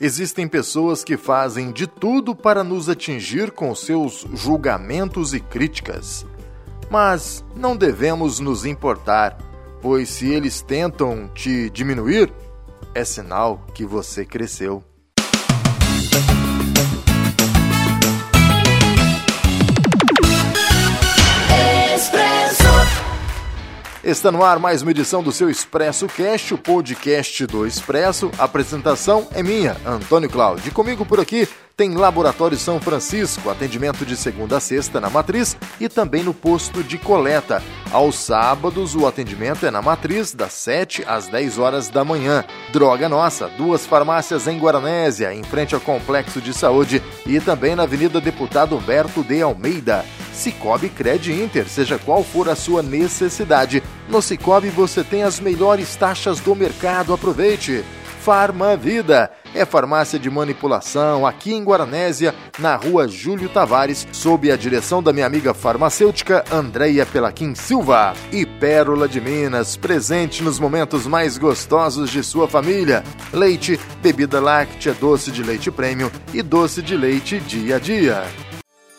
Existem pessoas que fazem de tudo para nos atingir com seus julgamentos e críticas. Mas não devemos nos importar, pois se eles tentam te diminuir, é sinal que você cresceu. Está no ar mais uma edição do seu Expresso Cast, o podcast do Expresso. A apresentação é minha, Antônio Cláudio. Comigo por aqui tem Laboratório São Francisco, atendimento de segunda a sexta na matriz e também no posto de coleta. Aos sábados, o atendimento é na matriz, das 7 às 10 horas da manhã. Droga Nossa, duas farmácias em Guaranésia, em frente ao Complexo de Saúde e também na Avenida Deputado Humberto de Almeida. Cicobi Cred Inter, seja qual for a sua necessidade. No Cicobi você tem as melhores taxas do mercado. Aproveite! Farmavida é farmácia de manipulação aqui em Guaranésia, na rua Júlio Tavares, sob a direção da minha amiga farmacêutica Andreia Pelaquim Silva. E Pérola de Minas, presente nos momentos mais gostosos de sua família. Leite, bebida láctea, doce de leite prêmio e doce de leite dia a dia.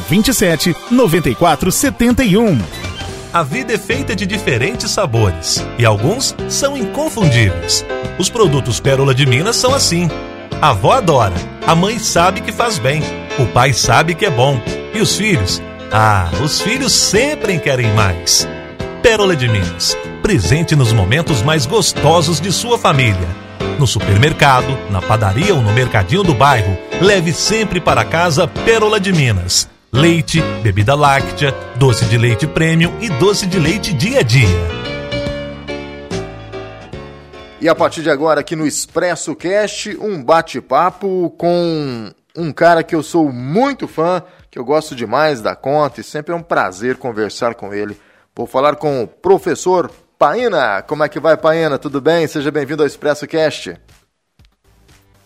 84 27 94 71. A vida é feita de diferentes sabores e alguns são inconfundíveis. Os produtos Pérola de Minas são assim. A avó adora, a mãe sabe que faz bem, o pai sabe que é bom e os filhos? Ah, os filhos sempre querem mais. Pérola de Minas, presente nos momentos mais gostosos de sua família. No supermercado, na padaria ou no mercadinho do bairro, leve sempre para casa Pérola de Minas leite, bebida láctea, doce de leite premium e doce de leite dia a dia. E a partir de agora, aqui no Expresso Cast, um bate-papo com um cara que eu sou muito fã, que eu gosto demais da conta e sempre é um prazer conversar com ele. Vou falar com o professor Paina. Como é que vai, Paina? Tudo bem? Seja bem-vindo ao Expresso Cast.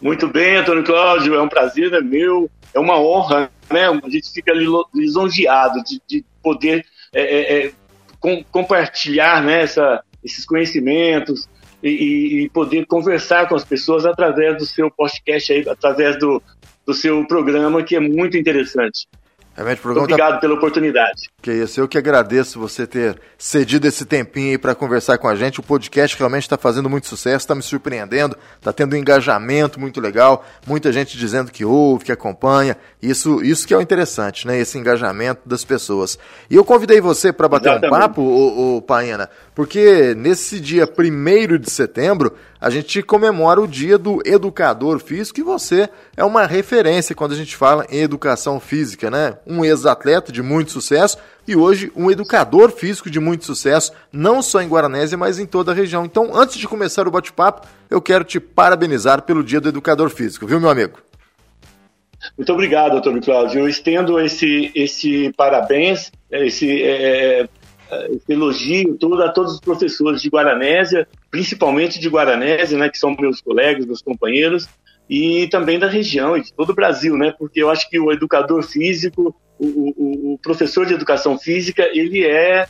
Muito bem, Antônio Cláudio, é um prazer, é meu, é uma honra, né? A gente fica lisonjeado de, de poder é, é, é, com, compartilhar né, essa, esses conhecimentos e, e, poder conversar com as pessoas através do seu podcast, aí, através do, do seu programa, que é muito interessante. Realmente, programa Obrigado tá... pela oportunidade. Que isso, eu que agradeço você ter cedido esse tempinho aí para conversar com a gente. O podcast realmente está fazendo muito sucesso, está me surpreendendo, está tendo um engajamento muito legal, muita gente dizendo que ouve, que acompanha. Isso, isso que é o interessante, né? Esse engajamento das pessoas. E eu convidei você para bater Exatamente. um papo, o, o Paena, porque nesse dia 1 de setembro a gente comemora o dia do educador físico e você é uma referência quando a gente fala em educação física, né? Um ex-atleta de muito sucesso e hoje um educador físico de muito sucesso, não só em Guaranésia, mas em toda a região. Então, antes de começar o bate-papo, eu quero te parabenizar pelo dia do educador físico, viu, meu amigo? Muito obrigado, doutor Cláudio. Eu estendo esse, esse parabéns, esse, é, esse elogio todo a todos os professores de Guaranésia, principalmente de Guaranésia, né, que são meus colegas, meus companheiros, e também da região e de todo o Brasil, né, porque eu acho que o educador físico, o, o, professor de educação física, ele é,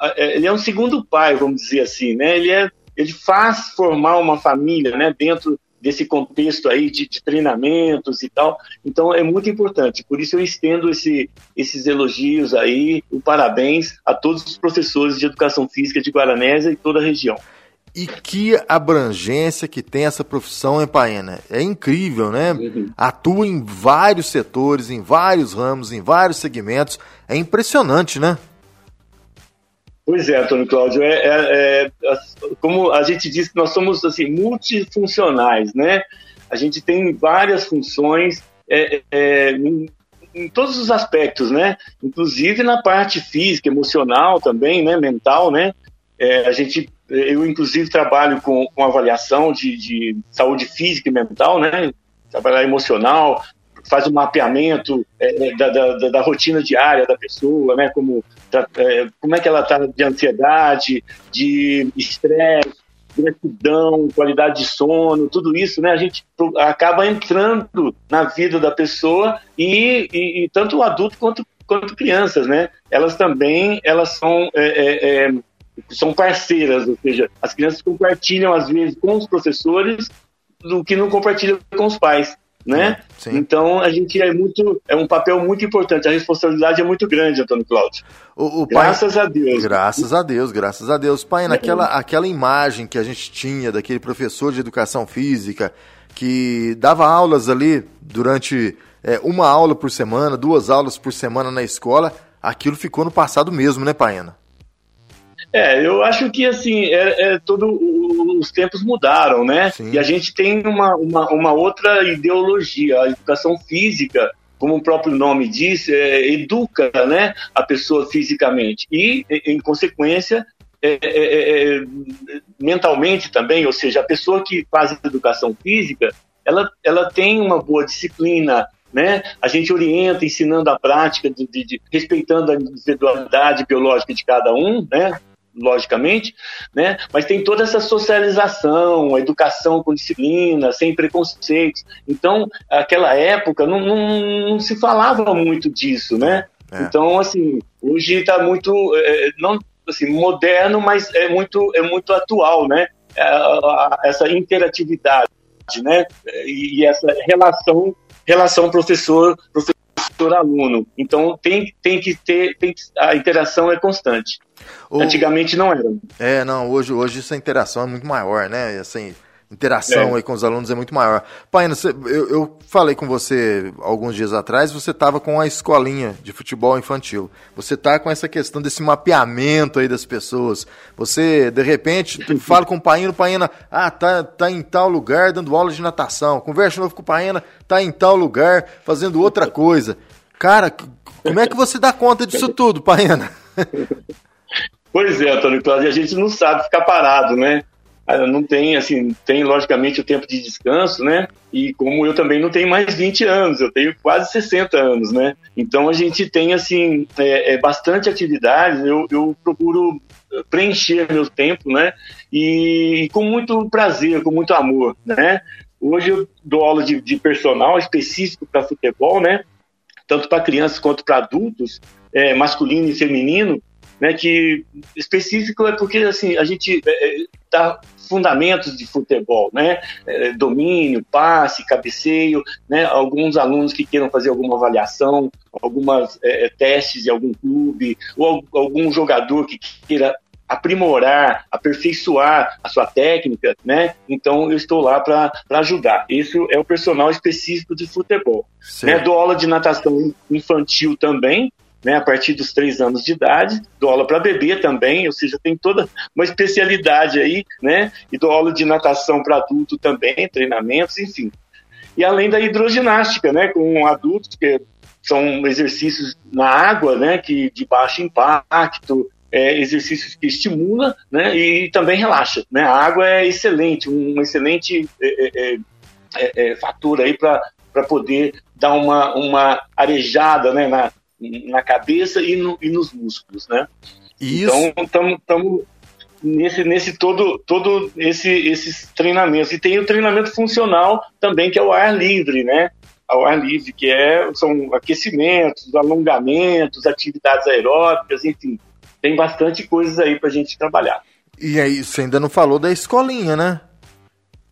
é, ele é um segundo pai, vamos dizer assim, né, ele, é, ele faz formar uma família, né, dentro desse contexto aí de, de, treinamentos e tal. Então é muito importante. Por isso eu estendo esse, esses elogios aí, o parabéns a todos os professores de educação física de Guaranésia e toda a região. E que abrangência que tem essa profissão, hein, Paena? É incrível, né? Uhum. Atua em vários setores, em vários ramos, em vários segmentos. É impressionante, né? Pois é, Antônio Cláudio, é, é, é, como a gente diz que nós somos assim, multifuncionais, né? A gente tem várias funções é, é, em, em, todos os aspectos, né? Inclusive na parte física, emocional também, né? Mental, né? É, a gente, eu inclusive trabalho com, com avaliação de, de saúde física e mental, né? trabalhar emocional, faz um mapeamento é, da, da, da, rotina diária da pessoa, né? Como, é, como é que ela está de ansiedade, de estresse, gratidão, qualidade de sono, tudo isso, né? A gente acaba entrando na vida da pessoa e, e, e tanto o adulto quanto, quanto crianças, né? Elas também, elas são é, é, é, são parceiras, ou seja, as crianças compartilham às vezes com os professores do que não compartilham com os pais né? Sim. Então a gente é muito, é um papel muito importante, a responsabilidade é muito grande, Antônio Cláudio. O, o graças pai... a Deus. Graças a Deus, graças a Deus. Pai, naquela aquela imagem que a gente tinha daquele professor de educação física que dava aulas ali durante é, uma aula por semana, duas aulas por semana na escola, aquilo ficou no passado mesmo, né, Paena? É, eu acho que assim, é, é todo os tempos mudaram, né? Sim. E a gente tem uma, uma, uma, outra ideologia. A educação física, como o próprio nome diz, é, educa né, a pessoa fisicamente. E, em consequência, é, é, é, é, mentalmente também, ou seja, a pessoa que faz educação física, ela, ela tem uma boa disciplina, né? A gente orienta ensinando a prática, de, de, de, respeitando a individualidade biológica de cada um, né? Logicamente, né? Mas tem toda essa socialização, a educação com disciplina, sem preconceitos. Então, aquela época não, não, não se falava muito disso, né? É. Então, assim, hoje está muito, é, não assim, moderno, mas é muito, é muito atual, né? É, essa interatividade, né? E, e essa relação, relação professor, professor aluno. Então tem, tem que ter, tem que, a interação é constante. O... Antigamente não era. É, não, hoje, hoje essa interação é muito maior, né? Assim, interação é. aí com os alunos é muito maior. Paina, eu, eu, falei com você alguns dias atrás, você estava com a escolinha de futebol infantil. Você está com essa questão desse mapeamento aí das pessoas. Você, de repente, fala com o Paina, o Paina, ah, tá, tá em tal lugar dando aula de natação. Conversa de novo com o Paina, tá em tal lugar fazendo outra coisa. Cara, como é que você dá conta disso tudo, Paina? Pois é, Antônio Cláudio, a gente não sabe ficar parado, né? Ah, não tem, assim, tem logicamente o tempo de descanso, né? E como eu também não tenho mais 20 anos, eu tenho quase 60 anos, né? Então a gente tem, assim, é, é bastante atividades, eu, eu procuro preencher meu tempo, né? E, com muito prazer, com muito amor, né? Hoje eu dou aula de, de personal específico para futebol, né? Tanto para crianças quanto para adultos, é, masculino e feminino, né, que específico é porque assim a gente é, é dá fundamentos de futebol, né, é, domínio, passe, cabeceio, né, alguns alunos que queiram fazer alguma avaliação, algumas é, testes de algum clube ou algum jogador que queira aprimorar, aperfeiçoar a sua técnica, né? Então eu estou lá para ajudar. Isso é o personal específico de futebol. Né? Dou aula de natação infantil também, né, a partir dos três anos de idade, dou aula para bebê também, ou seja, tem toda uma especialidade aí, né, e dou aula de natação para adulto também, treinamentos, enfim. E além da hidroginástica, né, com adultos, que são exercícios na água, né, que de baixo impacto, é, exercícios que estimula, né, e também relaxa, né, a água é excelente, um excelente é, é, é, é fator aí para poder dar uma, uma arejada, né, na, na cabeça e, no, e nos músculos, né? Isso. Então, estamos nesse, nesse todo, todo esse, esses treinamentos. E tem o treinamento funcional também, que é o ar livre, né? Ao ar livre, que é, são aquecimentos, alongamentos, atividades aeróbicas, enfim. Tem bastante coisas aí para a gente trabalhar. E aí, você ainda não falou da escolinha, né?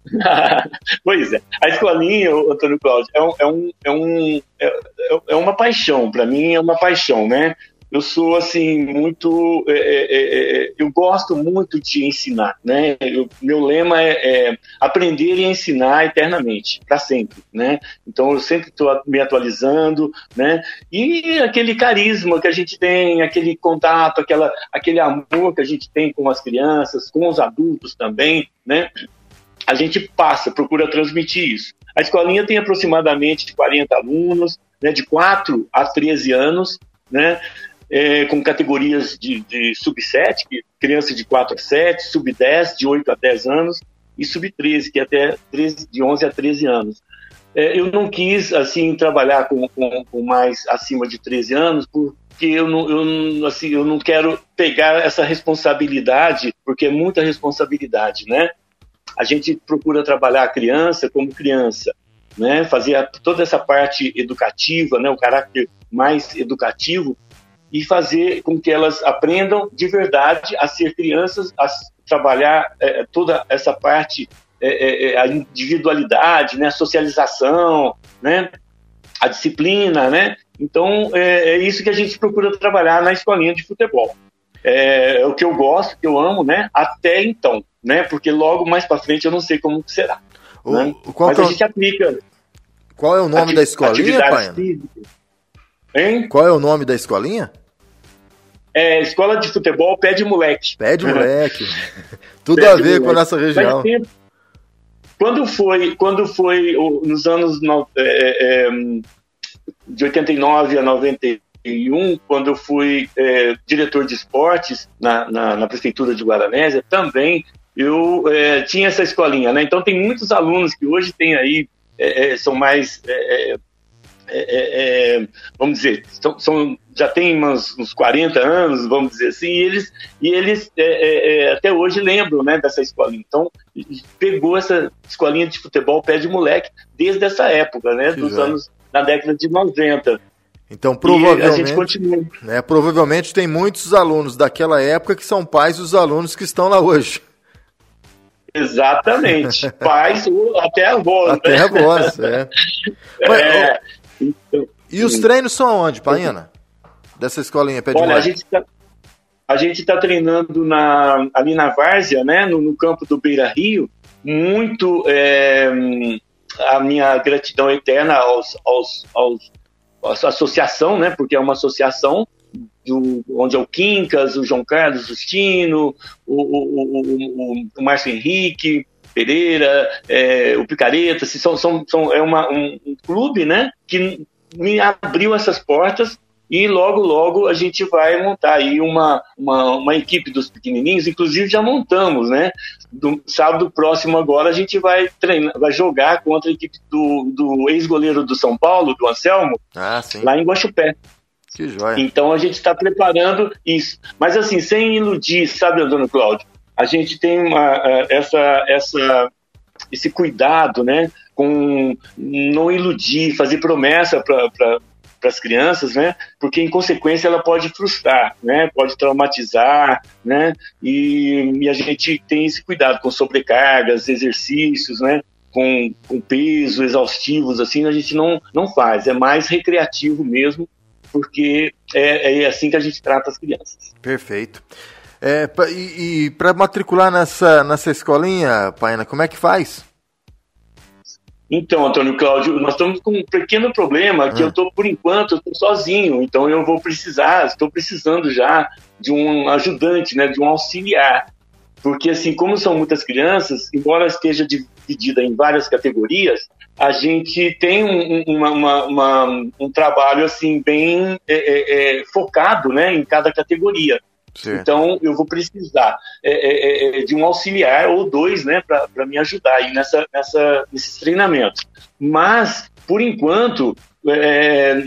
pois é. A escolinha, Antônio Cláudio, é, um, é, um, é, um, é, é uma paixão. Para mim, é uma paixão, né? Eu sou, assim, muito... É, é, é, é eu gosto muito de ensinar, né? Eu, meu lema é, aprender e ensinar eternamente, para sempre, né? Então, eu sempre estou me atualizando, né? E aquele carisma que a gente tem, aquele contato, aquela, aquele amor que a gente tem com as crianças, com os adultos também, né? A gente passa, procura transmitir isso. A escolinha tem aproximadamente 40 alunos, né, de 4 a 13 anos, né, é, com categorias de, de sub-7, criança de 4 a 7, sub-10, de 8 a 10 anos, e sub-13, que é até 13, de 11 a 13 anos. é, eu não quis assim trabalhar com, com, com, mais acima de 13 anos porque eu não, eu, assim, eu não quero pegar essa responsabilidade, porque é muita responsabilidade, né? A gente procura trabalhar a criança como criança, né? Fazer toda essa parte educativa, né? O caráter mais educativo e fazer com que elas aprendam de verdade a ser crianças, a trabalhar é, toda essa parte é, é, é, a individualidade, né, a socialização, né, a disciplina, né? Então é, é, isso que a gente procura trabalhar na escolinha de futebol. É, é o que eu gosto, que eu amo, né? Até então, né? Porque logo mais para frente eu não sei como será. O, né? Mas a gente aplica. Qual é o nome da escolinha, pai? Hein? Qual é o nome da escolinha? É Escola de Futebol Pé de Moleque. Pé de Moleque. Tudo Pé a ver com a nossa região. Quando foi, quando foi nos anos é, é, de 89 a 91, quando eu fui é, diretor de esportes na, na, na, prefeitura de Guaranésia, também eu é, tinha essa escolinha, né? Então tem muitos alunos que hoje têm aí é, é, são mais vamos dizer, são, são já tem uns, uns 40 anos, vamos dizer assim, e eles, e eles é, é, é, até hoje lembram né, dessa escolinha. Então, pegou essa escolinha de futebol pé de moleque desde essa época, né, que dos anos, na década de 90. Então, provavelmente, né, provavelmente tem muitos alunos daquela época que são pais dos alunos que estão lá hoje. Exatamente. Pais, até avós. Até né? avós, é. Mas, é então, e os treinos são onde, Paina? dessa escolinha pé de Olha, a gente tá, a gente está treinando na, ali na Várzea, né, no, no campo do Beira Rio, muito é, a minha gratidão eterna aos, aos, aos, à associação, né, porque é uma associação do, onde é o Quincas, o João Carlos Justino, o, o, o, o Márcio Henrique, Pereira, é, o Picareta, assim, são, são, são, é uma, um, um clube né, que me abriu essas portas e logo, logo a gente vai montar aí uma, uma, uma equipe dos pequenininhos, inclusive já montamos, né? Do sábado próximo agora a gente vai treinar, vai jogar contra a equipe do, do ex-goleiro do São Paulo, do Anselmo, ah, lá em Guaxupé. Que joia. Então a gente está preparando isso. Mas assim, sem iludir, sabe, Antônio Cláudio? A gente tem uma, eh, essa, essa, esse cuidado, né? Com não iludir, fazer promessa para para as crianças, né? Porque em consequência ela pode frustrar, né? Pode traumatizar, né? E, e a gente tem esse cuidado com sobrecargas, exercícios, né? Com, com peso exaustivos, assim, a gente não, não faz. É mais recreativo mesmo, porque é, é assim que a gente trata as crianças. Perfeito. É, e, e para matricular nessa, nessa escolinha, Paina, como é que faz? Então, Antônio Cláudio, nós estamos com um pequeno problema que eu estou, por enquanto, eu sozinho, então eu vou precisar, estou precisando já de um ajudante, né, de um auxiliar. Porque, assim, como são muitas crianças, embora esteja dividida em várias categorias, a gente tem um, uma, uma, uma, um trabalho, assim, bem é, é, é, focado, né, em cada categoria. Então, eu vou precisar é é, é, de um auxiliar ou dois, né, para me ajudar aí nessa, nessa, nesses treinamentos. Mas, por enquanto,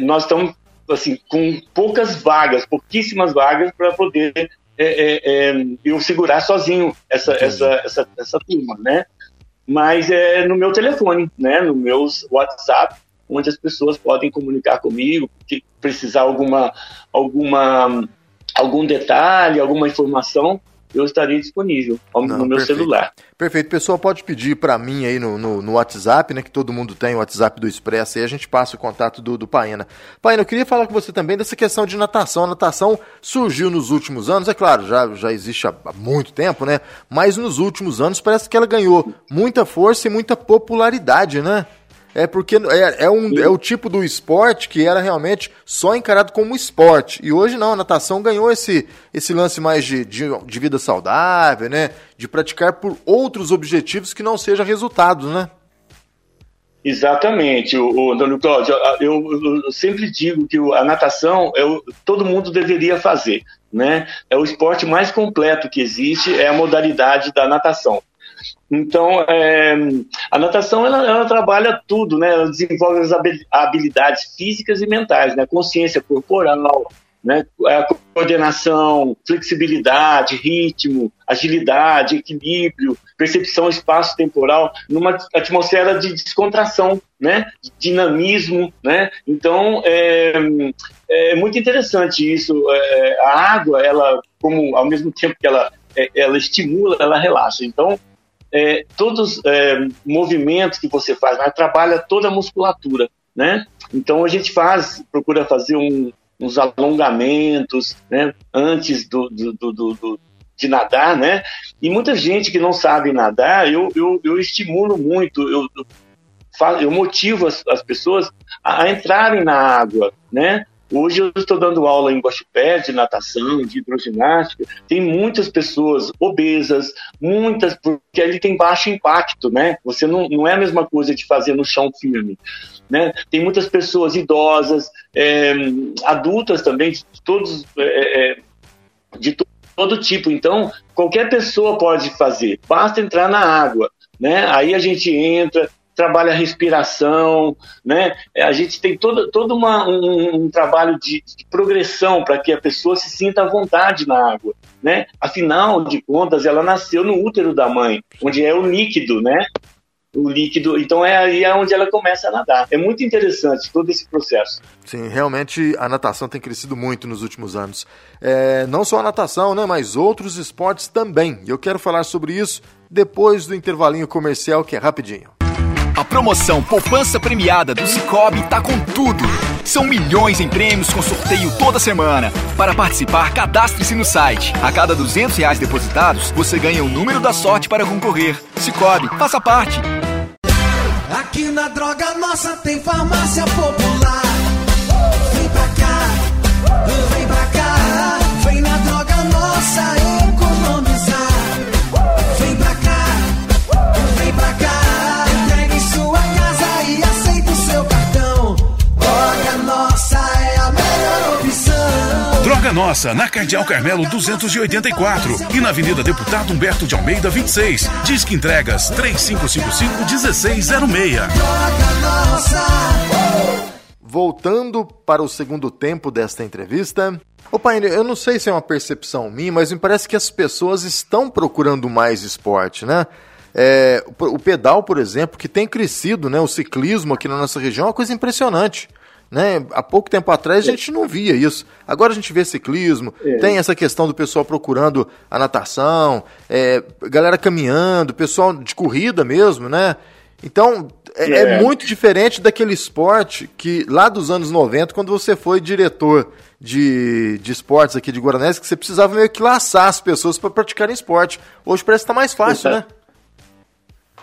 nós estamos assim, com poucas vagas, pouquíssimas vagas para poder eu segurar sozinho essa, essa, essa, essa turma, né? Mas é no meu telefone, né, no meu WhatsApp, onde as pessoas podem comunicar comigo, precisar alguma alguma algum detalhe, alguma informação, eu estarei disponível Não, no meu perfeito. celular. Perfeito. Pessoal, pode pedir para mim aí no, no, no, WhatsApp, né? Que todo mundo tem o WhatsApp do Expresso, aí a gente passa o contato do, do Paena. Paena, eu queria falar com você também dessa questão de natação. A natação surgiu nos últimos anos, é claro, já, já existe há muito tempo, né? Mas nos últimos anos parece que ela ganhou muita força e muita popularidade, né? É porque é, é, um, é o tipo do esporte que era realmente só encarado como esporte. E hoje não, a natação ganhou esse, esse lance mais de, de, de vida saudável, né? De praticar por outros objetivos que não sejam resultados, né? Exatamente, o, o Antônio Cláudio. Eu, eu, sempre digo que a natação é o, todo mundo deveria fazer, né? É o esporte mais completo que existe, é a modalidade da natação. Então, é, a natação ela, ela, trabalha tudo, né? Ela desenvolve as habilidades físicas e mentais, né? Consciência corporal, né? A coordenação, flexibilidade, ritmo, agilidade, equilíbrio, percepção espaço-temporal, numa atmosfera de descontração, né? De dinamismo, né? Então, é, é muito interessante isso. É, a água, ela, como ao mesmo tempo que ela, é, ela estimula, ela relaxa. Então, é, todos os é, movimentos que você faz, né, trabalha toda a musculatura, né? Então a gente faz, procura fazer um, uns alongamentos, né? Antes do, do, do, do, de nadar, né? E muita gente que não sabe nadar, eu, eu, eu estimulo muito, eu, eu, eu motivo as, as pessoas a, a entrarem na água, né? Hoje eu estou dando aula em Guaxupé de natação, de hidroginástica. Tem muitas pessoas obesas, muitas, porque ali tem baixo impacto, né? Você não, não é a mesma coisa de fazer no chão firme. Né? Tem muitas pessoas idosas, é, adultas também, de todos, é, é, de todo tipo. Então, qualquer pessoa pode fazer, basta entrar na água. Né? Aí a gente entra, trabalha a respiração, né? É, a gente tem todo, todo uma, um, um trabalho de, de progressão para que a pessoa se sinta à vontade na água, né? Afinal de contas, ela nasceu no útero da mãe, onde é o líquido, né? o líquido. Então é aí onde ela começa a nadar. É muito interessante todo esse processo. Sim, realmente a natação tem crescido muito nos últimos anos. É, não só a natação, né, mas outros esportes também. Eu quero falar sobre isso depois do intervalinho comercial que é rapidinho. A promoção Poupança Premiada do Cicobi tá com tudo. São milhões em prêmios com sorteio toda semana. Para participar, cadastre-se no site. A cada 200 reais depositados, você ganha o número da sorte para concorrer. Cicobi, faça parte. Aqui na Droga Nossa tem farmácia popular. Vem pra cá, vem pra cá. Vem na Droga Nossa Droga Nossa, na Cardeal Carmelo 284 e na Avenida Deputado Humberto de Almeida 26. Disque entregas 3555-1606. Voltando para o segundo tempo desta entrevista. Ô pai, eu não sei se é uma percepção minha, mas me parece que as pessoas estão procurando mais esporte, né? É, o pedal, por exemplo, que tem crescido, né? O ciclismo aqui na nossa região é uma coisa impressionante. Né? Há pouco tempo atrás a gente não via isso. Agora a gente vê ciclismo, é. tem essa questão do pessoal procurando a natação, é, galera caminhando, pessoal de corrida mesmo, né? Então é, é. é, muito diferente daquele esporte que lá dos anos 90, quando você foi diretor de, de esportes aqui de Guaranés, que você precisava meio que laçar as pessoas para praticarem esporte. Hoje parece que está mais fácil, Exato. né?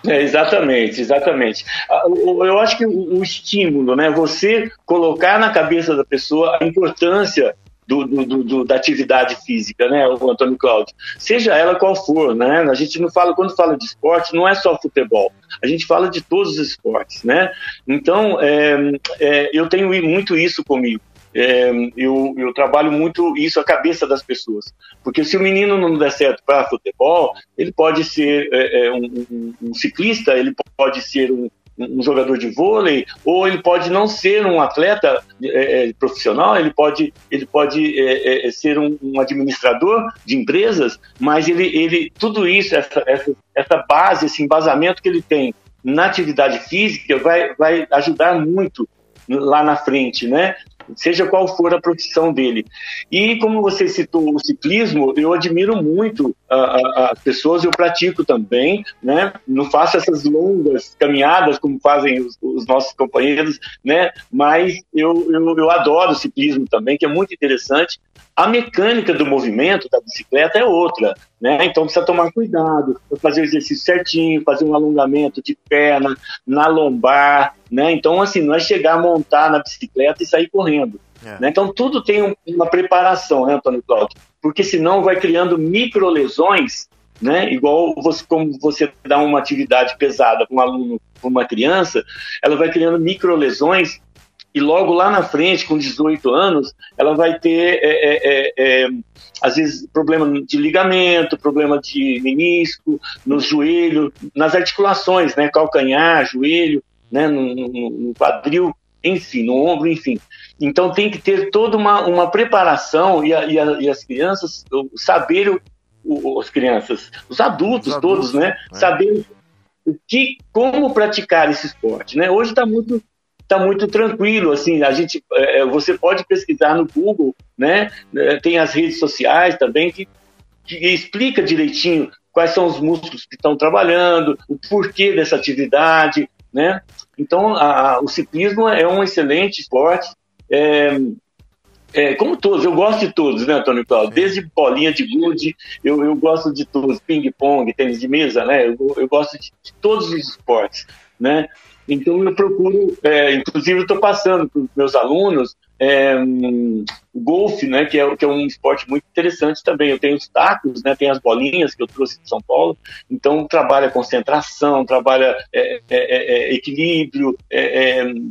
É, exatamente, exatamente. Ah, eu acho que o estímulo, né? Você colocar na cabeça da pessoa a importância do, do, do, da atividade física, né, o Antônio Cláudio? Seja ela qual for, né? A gente não fala, quando fala de esporte, não é só futebol, a gente fala de todos os esportes, né? Então, é, é, eu tenho muito isso comigo é, eu, eu, trabalho muito isso a cabeça das pessoas. Porque se o menino não der certo para futebol, ele pode ser é, é, um, um, um, ciclista, ele pode ser um, um, jogador de vôlei, ou ele pode não ser um atleta é, é, profissional, ele pode, ele pode é, ser um, administrador de empresas, mas ele, ele tudo isso, essa, essa, essa base, esse embasamento que ele tem na atividade física vai, vai ajudar muito lá na frente, né? Seja qual for a profissão dele. E como você citou o ciclismo, eu admiro muito as pessoas, eu pratico também, né? Não faço essas longas caminhadas como fazem os, os nossos companheiros, né? Mas eu, eu, eu adoro o ciclismo também, que é muito interessante. A mecânica do movimento da bicicleta é outra, né? Então precisa tomar cuidado, fazer o exercício certinho, fazer um alongamento de perna, na lombar, né? Então assim, não é chegar, montar na bicicleta e sair correndo. É. Né? Então tudo tem um, uma preparação, né, Antônio Cláudio? Porque senão vai criando micro lesões, né? Igual você, como você dá uma atividade pesada para um aluno, para uma criança, ela vai criando micro lesões e logo lá na frente, com 18 anos, ela vai ter, é, é, é, é, às vezes, problema de ligamento, problema de menisco, no joelho, nas articulações, né? Calcanhar, joelho, né? no, no, no quadril, enfim, no ombro, enfim. Então tem que ter toda uma, uma preparação e, a, e, a, e as crianças saber o, o, as crianças, os adultos, os adultos todos, né? É. Saber o que, como praticar esse esporte, né? Hoje está muito está muito tranquilo, assim, a gente, é, é, você pode pesquisar no Google, né, é, tem as redes sociais também que, que explica direitinho quais são os músculos que estão trabalhando, o porquê dessa atividade, né, então a, o ciclismo é um excelente esporte, é, é, como todos, eu gosto de todos, né, Antônio Cláudio? Desde bolinha de gude, eu, eu gosto de todos, ping-pong, tênis de mesa, né? Eu, eu gosto de, de, todos os esportes, né? Então eu procuro, é, inclusive estou passando para os meus alunos é, um, o golfe, né, que é, que é um esporte muito interessante também. Eu tenho os tacos, né, tem as bolinhas que eu trouxe de São Paulo, então trabalha concentração, trabalha é, é, é, é equilíbrio,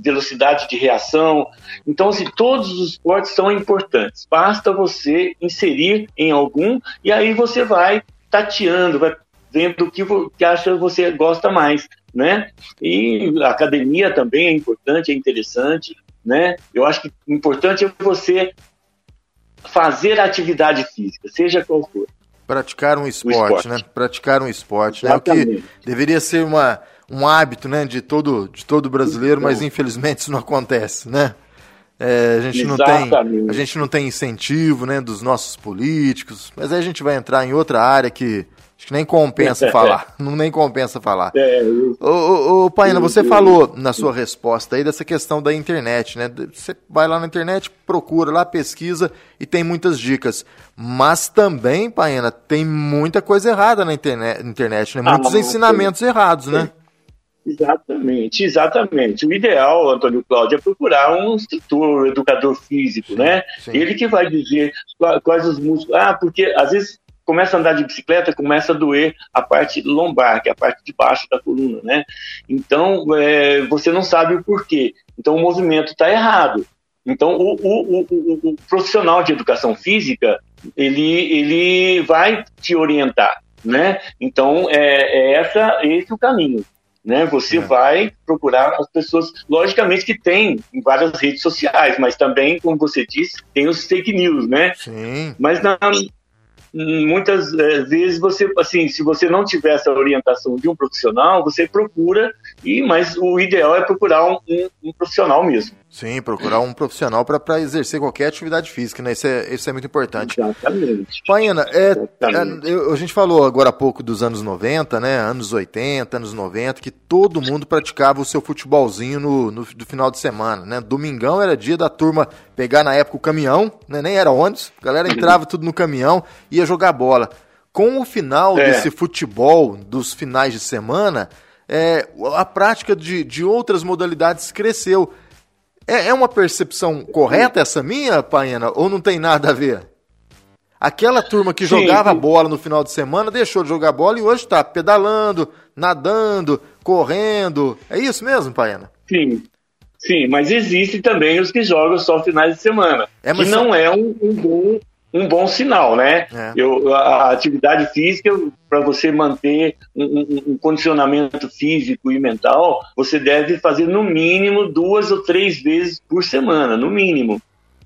velocidade de reação. Então, assim, todos os esportes são importantes. Basta você inserir em algum e aí você vai tateando, vai vendo o que, que acha você gosta mais né? E a academia também é importante, é interessante, né? Eu acho que o importante é você fazer atividade física, seja qual for. Praticar um esporte, esporte. né? Praticar um esporte, né? O que deveria ser uma, um hábito, né, de todo, de todo brasileiro, mas infelizmente isso não acontece, né? É, a, gente não tem, a gente não tem incentivo né, dos nossos políticos, mas aí a gente vai entrar em outra área que Acho que nem compensa é, falar. Não nem compensa falar. É, eu... ô, ô, ô, Paina, você eu... falou na sua resposta aí dessa questão da internet, né? Você vai lá na internet, procura lá, pesquisa e tem muitas dicas. Mas também, Paina, tem muita coisa errada na internet, internet né? Ah, Muitos ah, ensinamentos errados, né? Exatamente, exatamente. O ideal, Antônio Cláudio, é procurar um instrutor, um educador físico, sim, né? Sim. Ele que vai dizer quais os músculos. Ah, porque às vezes começa a andar de bicicleta, começa a doer a parte lombar, que é a parte de baixo da coluna, né? Então, é, você não sabe o porquê. Então, o movimento está errado. Então, o, o, o, o, profissional de educação física, ele, ele vai te orientar, né? Então, é, é essa, esse o caminho. Né? Você é. vai procurar as pessoas, logicamente que tem em várias redes sociais, mas também, como você disse, tem os fake news, né? Sim. Mas na, muitas eh, vezes você, assim, se você não tiver essa orientação de um profissional, você procura, e mas o ideal é procurar um, um, um profissional mesmo. Sim, procurar um profissional para exercer qualquer atividade física, né? Isso é, isso é muito importante. Exatamente. Paina, é, Exatamente. É, a gente falou agora há pouco dos anos 90, né? Anos 80, anos 90, que todo mundo praticava o seu futebolzinho no, no, no final de semana, né? Domingão era dia da turma pegar na época o caminhão, né? Nem era ônibus, a galera entrava tudo no caminhão, ia jogar bola. Com o final é. desse futebol dos finais de semana, é, a prática de, de outras modalidades cresceu. É, é uma percepção correta essa minha, Paena, ou não tem nada a ver? Aquela turma que sim, jogava sim. bola no final de semana deixou de jogar bola e hoje está pedalando, nadando, correndo. É isso mesmo, Paena? Sim. Sim, mas existe também os que jogam só finais de semana. É, que não é um, um, bom, um bom sinal, né? É. Eu, a atividade física, para você manter um, um, um, condicionamento físico e mental, você deve fazer no mínimo duas ou três vezes por semana, no mínimo.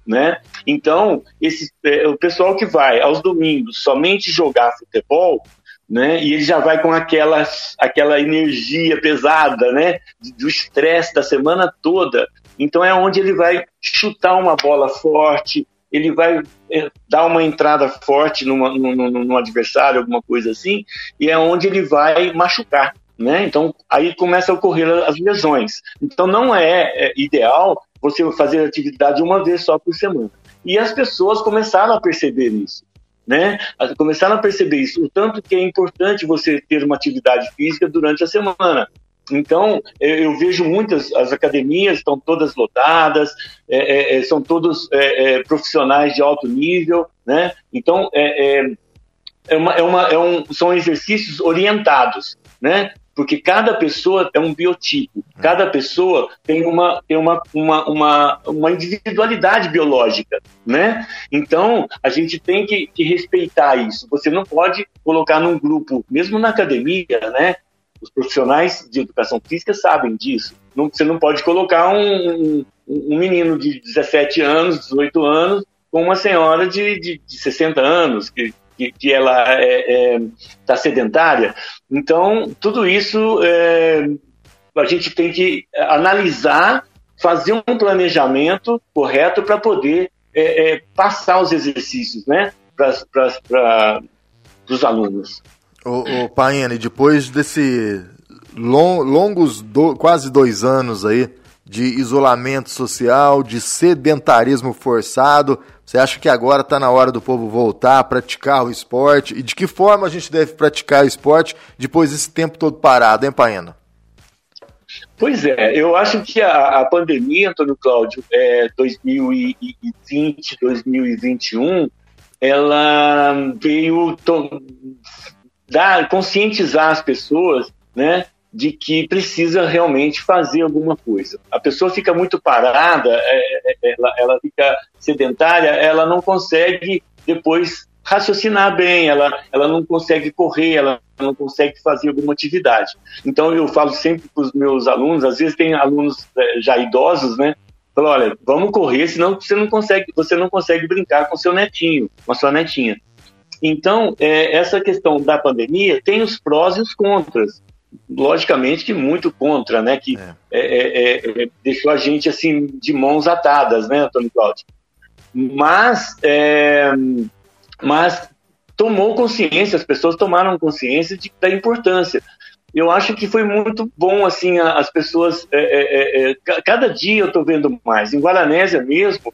Né? Então, esse, é, o pessoal que vai aos domingos somente jogar futebol, né? E ele já vai com aquela, aquela energia pesada, né? Do estresse da semana toda. Então é onde ele vai chutar uma bola forte, ele vai é, dar uma entrada forte num, adversário, alguma coisa assim, e é onde ele vai machucar. Né? Então, aí começa a ocorrer as lesões. Então, não é, é ideal você fazer atividade uma vez só por semana. E as pessoas começaram a perceber isso. Né? Começaram a perceber isso, o tanto que é importante você ter uma atividade física durante a semana. Então, eu vejo muitas, as academias estão todas lotadas, é, é, é são todos é, é, profissionais de alto nível, né? Então, é, uma, uma, um, são exercícios orientados, né? porque cada pessoa é um biotipo, cada pessoa tem uma, tem uma, uma, uma, uma individualidade biológica, né? Então, a gente tem que, que respeitar isso. Você não pode colocar num grupo, mesmo na academia, né? Os profissionais de educação física sabem disso. Não, você não pode colocar um, um, um menino de 17 anos, 18 anos, com uma senhora de, de, de 60 anos, que, que, que ela está é, é, tá sedentária. Então, tudo isso é, a gente tem que analisar, fazer um planejamento correto para poder é, é, passar os exercícios né, para os alunos. Ô, ô Paine, depois desse long, longos do, quase dois anos aí de isolamento social, de sedentarismo forçado, você acha que agora está na hora do povo voltar a praticar o esporte? E de que forma a gente deve praticar o esporte depois desse tempo todo parado, hein, Paena? Pois é, eu acho que a, a pandemia, Antônio Cláudio, é, 2020, 2021, ela veio dar, conscientizar as pessoas, né, de que precisa realmente fazer alguma coisa. A pessoa fica muito parada, é, é, ela, ela fica sedentária, ela não consegue depois raciocinar bem, ela, ela não consegue correr, ela não consegue fazer alguma atividade. Então eu falo sempre para os meus alunos, às vezes tem alunos é, já idosos, né? Falo, olha, vamos correr, senão você não consegue, você não consegue brincar com seu netinho, com a sua netinha. Então, é, essa questão da pandemia tem os prós e os contras logicamente que muito contra, né? Que é. É, é, é. deixou a gente assim de mãos atadas, né, Antônio Cláudio? Mas, é, mas tomou consciência, as pessoas tomaram consciência de, da importância. Eu acho que foi muito bom, assim, as pessoas. É, cada dia eu estou vendo mais. Em Guaranésia mesmo,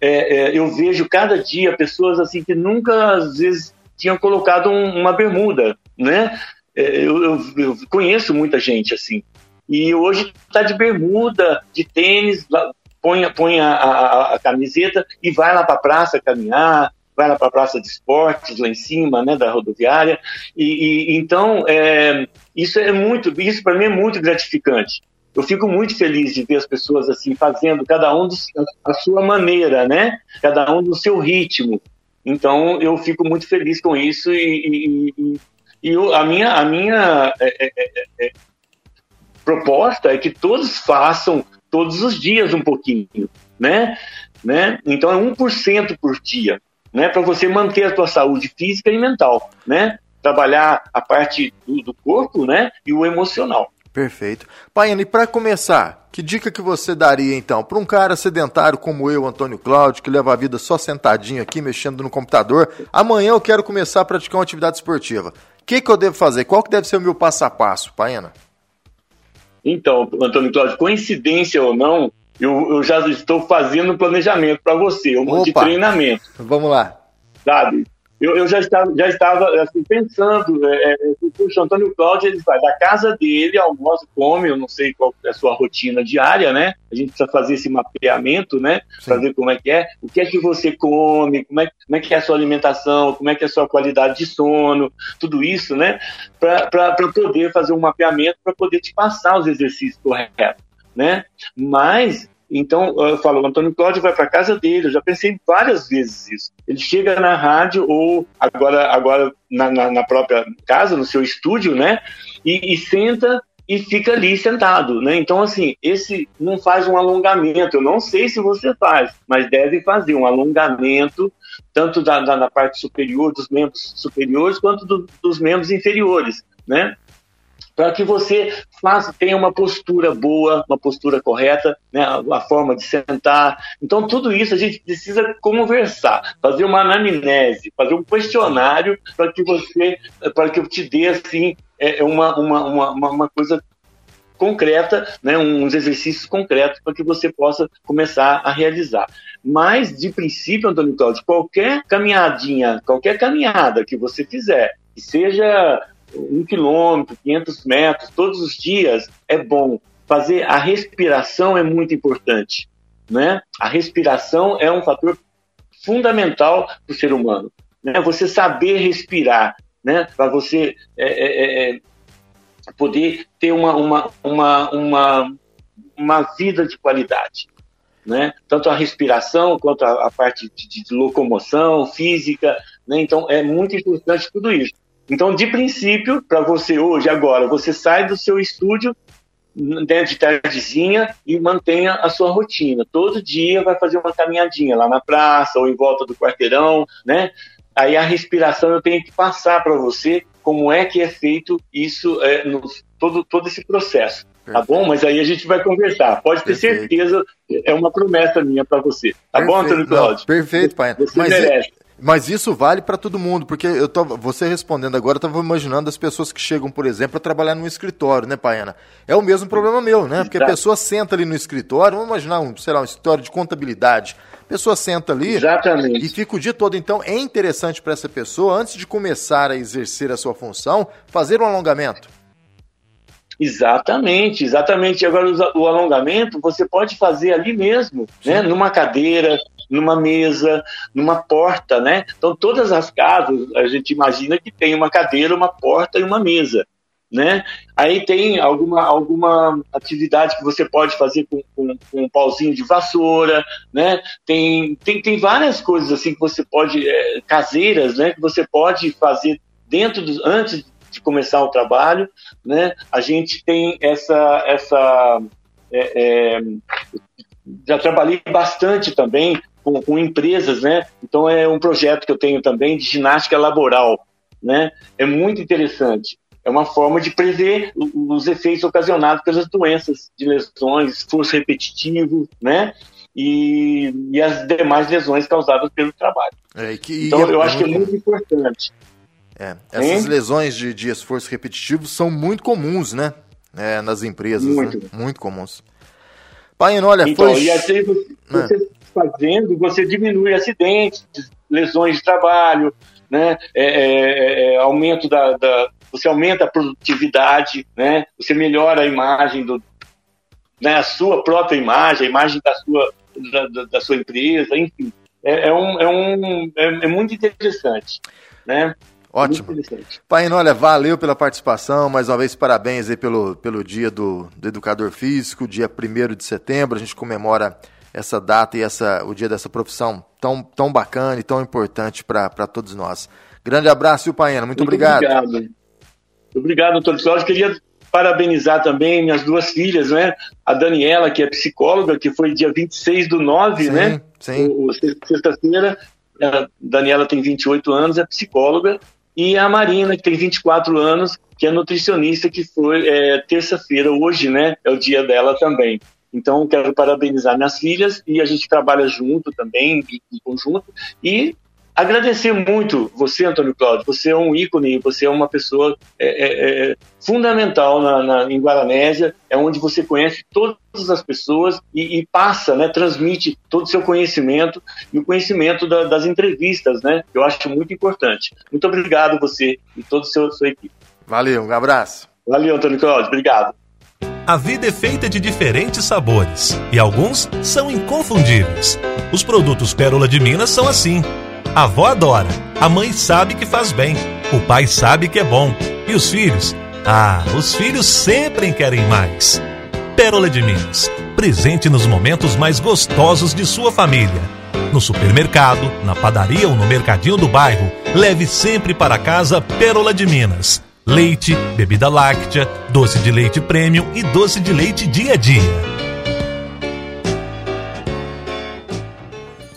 eu vejo cada dia pessoas assim que nunca às vezes tinham colocado um, uma bermuda, né? É, eu, eu, eu conheço muita gente assim. E hoje está de bermuda, de tênis, põe, põe a, a, a camiseta e vai lá para a praça caminhar, vai lá para a praça de esportes lá em cima, né, da rodoviária. E, e então é, isso é muito, isso para mim é muito gratificante. Eu fico muito feliz de ver as pessoas assim fazendo cada um do, a sua maneira, né? Cada um do seu ritmo. Então eu fico muito feliz com isso e, e, e a minha, a minha é é, é, é, é, proposta é que todos façam todos os dias um pouquinho, né? né? Então é 1% por dia, né? Para você manter a sua saúde física e mental, né? Trabalhar a parte do, do corpo, né? E o emocional. Perfeito. Paiane, e para começar, que dica que você daria então para um cara sedentário como eu, Antônio Cláudio, que leva a vida só sentadinho aqui, mexendo no computador? Amanhã eu quero começar a praticar uma atividade esportiva que, que eu devo fazer? Qual que deve ser o meu passo a passo, Paena? Então, Antônio Cláudio, coincidência ou não, eu, eu já estou fazendo um planejamento para você, um Opa. de treinamento. Vamos lá. Sabe? Eu, eu já estava, já estava assim, pensando, é, é, o Antônio Cláudio, ele vai da casa dele, almoça, come, eu não sei qual é a sua rotina diária, né? A gente precisa fazer esse mapeamento, né? Para ver como é que é, o que é que você come, como é, como é que é a sua alimentação, como é que é a sua qualidade de sono, tudo isso, né? Para poder fazer um mapeamento, para poder te passar os exercícios corretos, né? Mas então, eu falo, o Antônio Cláudio vai para casa dele, eu já pensei várias vezes isso. Ele chega na rádio ou agora, agora na, na, na própria casa, no seu estúdio, né? E, e, senta e fica ali sentado, né? Então, assim, esse não faz um alongamento. Eu não sei se você faz, mas deve fazer um alongamento tanto da, da, da parte superior, dos membros superiores, quanto do, dos membros inferiores, né? Para que você faça, tenha uma postura boa, uma postura correta, né, a, forma de sentar. Então, tudo isso a gente precisa conversar, fazer uma anamnese, fazer um questionário para que você, para que eu te dê assim é, é uma, uma, uma, uma coisa concreta, né, uns exercícios concretos para que você possa começar a realizar. Mas, de princípio, Antônio Cláudio, qualquer caminhadinha, qualquer caminhada que você fizer, que seja um quilômetro, 500 metros, todos os dias é bom. Fazer a respiração é muito importante, né? A respiração é um fator fundamental para o ser humano. Né? Você saber respirar, né? Para você é, é, é, poder ter uma, uma, uma, uma, uma vida de qualidade. Né? Tanto a respiração quanto a, a parte de, de, locomoção física. Né? Então, é muito importante tudo isso. Então, de princípio, para você hoje, agora, você sai do seu estúdio né, de tardezinha e mantenha a sua rotina. Todo dia vai fazer uma caminhadinha lá na praça ou em volta do quarteirão, né? Aí a respiração eu tenho que passar para você como é que é feito isso, é, no, todo, todo esse processo. Perfeito. Tá bom? Mas aí a gente vai conversar. Pode ter Perfeito. certeza, é uma promessa minha para você. Tá Perfeito. bom, Antônio Cláudio? Perfeito, pai. Você Mas merece. Mas isso vale para todo mundo, porque eu tô, você respondendo agora, eu estava imaginando as pessoas que chegam, por exemplo, a trabalhar num escritório, né, Paiana? É o mesmo problema meu, né? Porque a pessoa senta ali no escritório, vamos imaginar um, sei lá, um escritório de contabilidade. A pessoa senta ali Exatamente. e fica o dia todo. Então, é interessante para essa pessoa, antes de começar a exercer a sua função, fazer um alongamento. Exatamente, exatamente. Agora, o alongamento você pode fazer ali mesmo, né? Numa cadeira, numa mesa, numa porta, né? Então, todas as casas, a gente imagina que tem uma cadeira, uma porta e uma mesa, né? Aí tem alguma, alguma atividade que você pode fazer com, com, com um pauzinho de vassoura, né? Tem, tem, tem várias coisas assim que você pode, é, caseiras, né? Que você pode fazer dentro dos, antes de começar o trabalho, né? A gente tem essa, essa é, é, já trabalhei bastante também com, com, empresas, né? Então é um projeto que eu tenho também de ginástica laboral, né? É muito interessante. É uma forma de prever os efeitos ocasionados pelas doenças de lesões, esforço repetitivo, né? E, e as demais lesões causadas pelo trabalho. É, que, então, eu acho que é muito importante. É, essas hein? lesões de, de esforço repetitivo são muito comuns, né? É, nas empresas. Muito. Né? Muito comuns. Pai, olha, então, foi... E assim, você, é fazendo, você diminui acidentes, lesões de trabalho, né? É, é, é, aumento da, da, você aumenta a produtividade, né? Você melhora a imagem do, né? A sua própria imagem, a imagem da sua da, da sua empresa, enfim, é, é um, é um é, é muito interessante, né? Ótimo. Pai, olha, valeu pela participação. Mais uma vez, parabéns aí pelo, pelo dia do, do educador físico, dia 1 de setembro. A gente comemora essa data e essa, o dia dessa profissão tão, tão bacana e tão importante para todos nós. Grande abraço, Paena? Muito, Muito obrigado. Obrigado, obrigado doutor Cláudio. Queria parabenizar também minhas duas filhas, né? A Daniela, que é psicóloga, que foi dia 26 do 9, sim, né? Sim. Sexta-feira. A Daniela tem 28 anos, é psicóloga. E a Marina, que tem 24 anos, que é nutricionista, que foi é, terça-feira, hoje, né? É o dia dela também. Então, quero parabenizar minhas filhas e a gente trabalha junto também, em conjunto. E agradecer muito você, Antônio Cláudio. Você é um ícone, você é uma pessoa é, é, é, fundamental na, na, em Guaranésia, é onde você conhece todas as pessoas e, e passa, né, transmite todo o seu conhecimento e o conhecimento da, das entrevistas, né? Eu acho muito importante. Muito obrigado você e toda a sua equipe. Valeu, um abraço. Valeu, Antônio Cláudio. Obrigado. A vida é feita de diferentes sabores e alguns são inconfundíveis. Os produtos Pérola de Minas são assim. A avó adora, a mãe sabe que faz bem, o pai sabe que é bom. E os filhos? Ah, os filhos sempre querem mais. Pérola de Minas, presente nos momentos mais gostosos de sua família. No supermercado, na padaria ou no mercadinho do bairro, leve sempre para casa Pérola de Minas leite, bebida láctea, doce de leite premium e doce de leite dia a dia.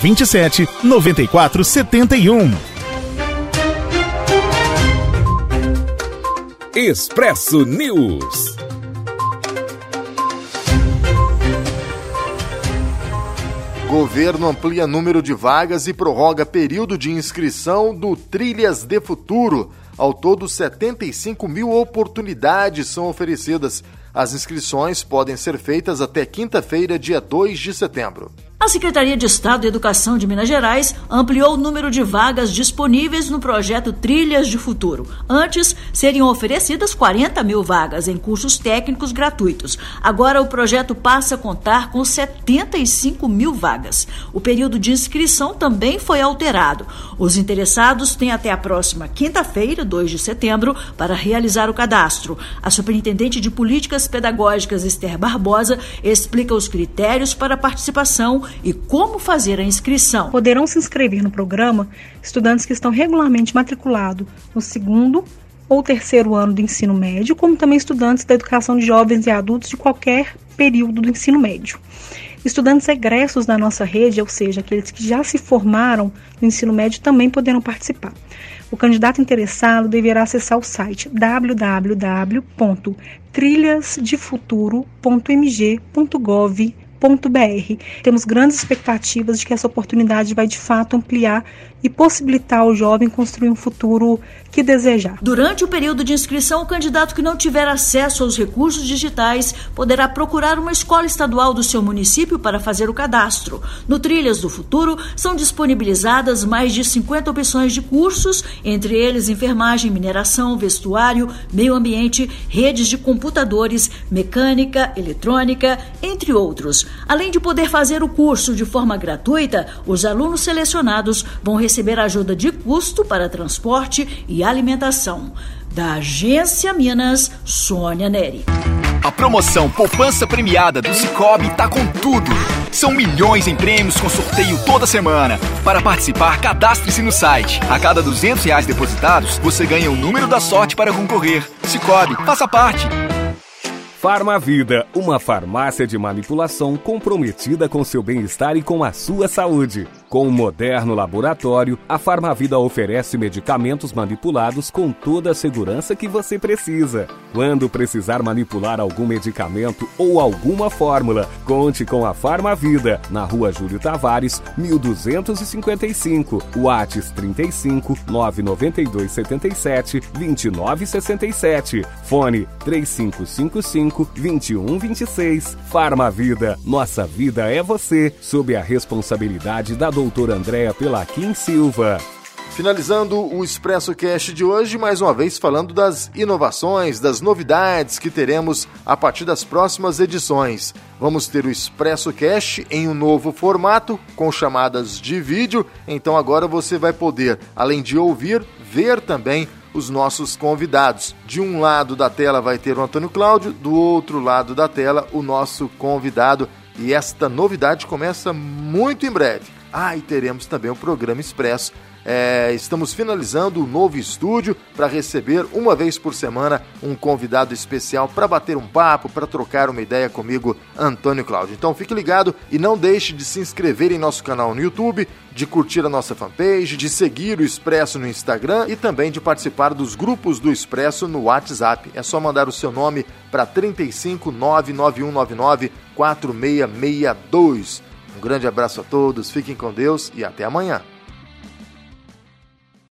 27 94 71. Expresso News. Governo amplia número de vagas e prorroga período de inscrição do Trilhas de Futuro. Ao todo, 75 mil oportunidades são oferecidas. As inscrições podem ser feitas até quinta-feira, dia 2 de setembro. A Secretaria de Estado de Educação de Minas Gerais ampliou o número de vagas disponíveis no projeto Trilhas de Futuro. Antes, seriam oferecidas 40 mil vagas em cursos técnicos gratuitos. Agora, o projeto passa a contar com 75 mil vagas. O período de inscrição também foi alterado. Os interessados têm até a próxima quinta-feira, 2 de setembro, para realizar o cadastro. A Superintendente de Políticas Pedagógicas, Esther Barbosa, explica os critérios para a participação e como fazer a inscrição. Poderão se inscrever no programa estudantes que estão regularmente matriculados no segundo ou terceiro ano do ensino médio, como também estudantes da educação de jovens e adultos de qualquer período do ensino médio. Estudantes egressos da nossa rede, ou seja, aqueles que já se formaram no ensino médio, também poderão participar. O candidato interessado deverá acessar o site www.trilhasdefuturo.mg.gov.br temos grandes expectativas de que essa oportunidade vai de fato ampliar e possibilitar ao jovem construir um futuro que desejar. Durante o período de inscrição, o candidato que não tiver acesso aos recursos digitais poderá procurar uma escola estadual do seu município para fazer o cadastro. No Trilhas do Futuro, são disponibilizadas mais de 50 opções de cursos, entre eles enfermagem, mineração, vestuário, meio ambiente, redes de computadores, mecânica, eletrônica, entre outros. Além de poder fazer o curso de forma gratuita, os alunos selecionados vão receber ajuda de custo para transporte e alimentação. Da Agência Minas, Sônia Neri. A promoção Poupança Premiada do Cicobi tá com tudo. São milhões em prêmios com sorteio toda semana. Para participar, cadastre-se no site. A cada 200 reais depositados, você ganha o número da sorte para concorrer. Cicobi, faça parte. Farmavida, uma farmácia de manipulação comprometida com seu bem-estar e com a sua saúde. Com um moderno laboratório, a Farmavida oferece medicamentos manipulados com toda a segurança que você precisa. Quando precisar manipular algum medicamento ou alguma fórmula, conte com a Farmavida, na rua Júlio Tavares, 1255, Whats 35 992 77 2967, fone 3555 2126. Farmavida, nossa vida é você, sob a responsabilidade da doutora Andréa Pelaquim Silva. Finalizando o Expresso Cast de hoje, mais uma vez falando das inovações, das novidades que teremos a partir das próximas edições. Vamos ter o Expresso Cast em um novo formato, com chamadas de vídeo, então agora você vai poder, além de ouvir, ver também os nossos convidados. De um lado da tela vai ter o Antônio Cláudio, do outro lado da tela o nosso convidado. E esta novidade começa muito em breve. Ah, e teremos também o programa Expresso. É, estamos finalizando o novo estúdio para receber uma vez por semana um convidado especial para bater um papo, para trocar uma ideia comigo, Antônio Cláudio. Então fique ligado e não deixe de se inscrever em nosso canal no YouTube, de curtir a nossa fanpage, de seguir o Expresso no Instagram e também de participar dos grupos do Expresso no WhatsApp. É só mandar o seu nome para 35 99199 4662. Um grande abraço a todos, fiquem com Deus e até amanhã.